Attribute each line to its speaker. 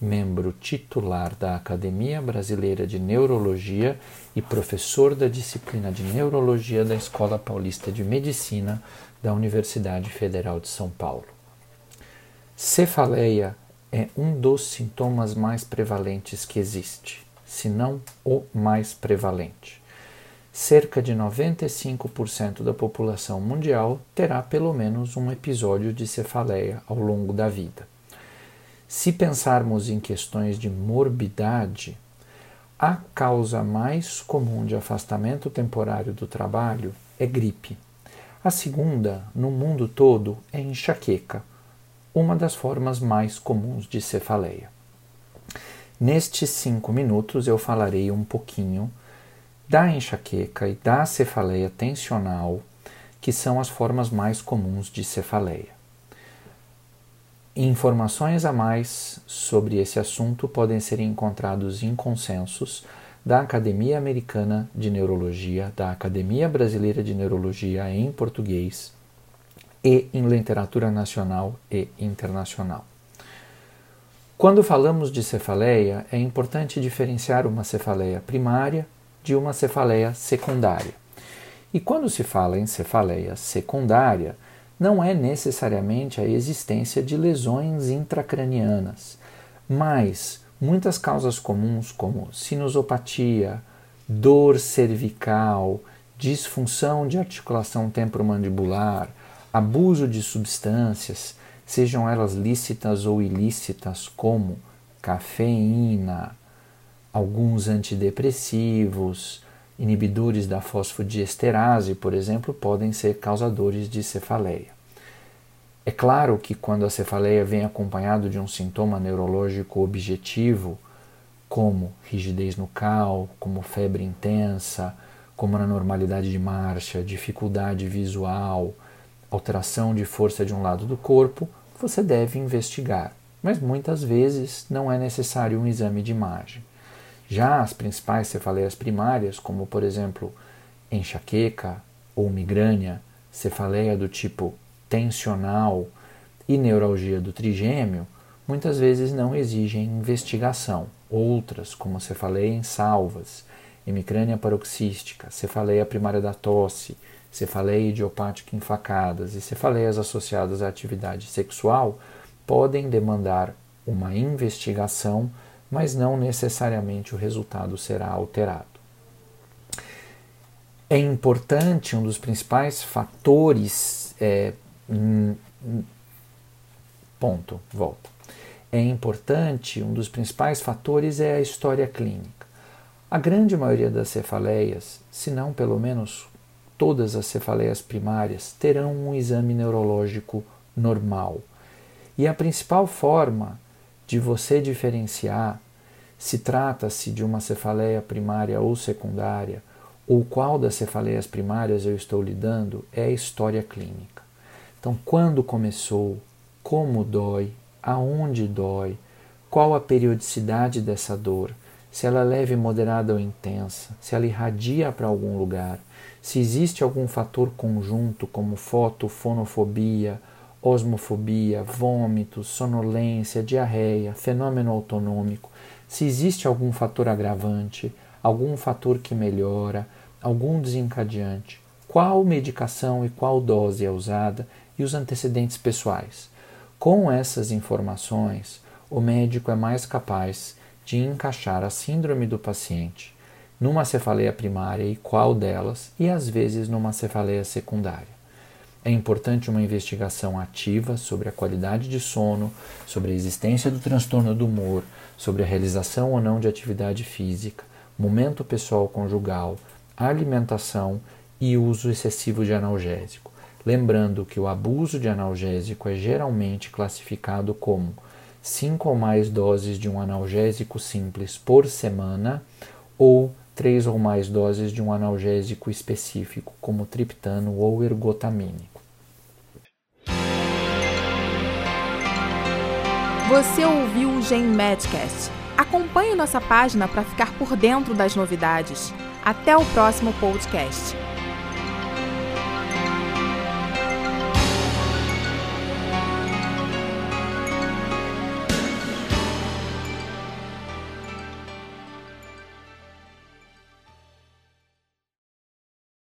Speaker 1: membro titular da Academia Brasileira de Neurologia e professor da disciplina de Neurologia da Escola Paulista de Medicina da Universidade Federal de São Paulo. Cefaleia é um dos sintomas mais prevalentes que existe, se não o mais prevalente. Cerca de 95% da população mundial terá pelo menos um episódio de cefaleia ao longo da vida. Se pensarmos em questões de morbidade, a causa mais comum de afastamento temporário do trabalho é gripe. A segunda, no mundo todo, é enxaqueca, uma das formas mais comuns de cefaleia. Nestes cinco minutos eu falarei um pouquinho da enxaqueca e da cefaleia tensional, que são as formas mais comuns de cefaleia. Informações a mais sobre esse assunto podem ser encontrados em consensos da Academia Americana de Neurologia, da Academia Brasileira de Neurologia em português e em literatura nacional e internacional. Quando falamos de cefaleia, é importante diferenciar uma cefaleia primária de uma cefaleia secundária. E quando se fala em cefaleia secundária, não é necessariamente a existência de lesões intracranianas, mas muitas causas comuns, como sinusopatia, dor cervical, disfunção de articulação temporomandibular, abuso de substâncias, sejam elas lícitas ou ilícitas, como cafeína, alguns antidepressivos, Inibidores da fosfodiesterase, por exemplo, podem ser causadores de cefaleia. É claro que quando a cefaleia vem acompanhado de um sintoma neurológico objetivo, como rigidez no cal, como febre intensa, como anormalidade de marcha, dificuldade visual, alteração de força de um lado do corpo, você deve investigar. Mas muitas vezes não é necessário um exame de imagem. Já as principais cefaleias primárias, como por exemplo enxaqueca ou migrânia, cefaleia do tipo tensional e neuralgia do trigêmeo, muitas vezes não exigem investigação. Outras, como cefaleia em salvas, hemicrânia paroxística, cefaleia primária da tosse, cefaleia idiopática em facadas e cefaleias associadas à atividade sexual, podem demandar uma investigação mas não necessariamente o resultado será alterado. É importante, um dos principais fatores. É, ponto, volta. É importante, um dos principais fatores é a história clínica. A grande maioria das cefaleias, se não pelo menos todas as cefaleias primárias, terão um exame neurológico normal. E a principal forma de você diferenciar se trata-se de uma cefaleia primária ou secundária, ou qual das cefaleias primárias eu estou lidando, é a história clínica. Então, quando começou, como dói, aonde dói, qual a periodicidade dessa dor, se ela é leve, moderada ou intensa, se ela irradia para algum lugar, se existe algum fator conjunto como fotofonofobia, osmofobia, vômitos, sonolência, diarreia, fenômeno autonômico, se existe algum fator agravante, algum fator que melhora, algum desencadeante, qual medicação e qual dose é usada e os antecedentes pessoais. Com essas informações, o médico é mais capaz de encaixar a síndrome do paciente numa cefaleia primária e qual delas, e às vezes numa cefaleia secundária. É importante uma investigação ativa sobre a qualidade de sono, sobre a existência do transtorno do humor, sobre a realização ou não de atividade física, momento pessoal conjugal, alimentação e uso excessivo de analgésico. Lembrando que o abuso de analgésico é geralmente classificado como 5 ou mais doses de um analgésico simples por semana ou três ou mais doses de um analgésico específico, como triptano ou ergotamínico.
Speaker 2: Você ouviu o Gen Medcast. Acompanhe nossa página para ficar por dentro das novidades. Até o próximo podcast.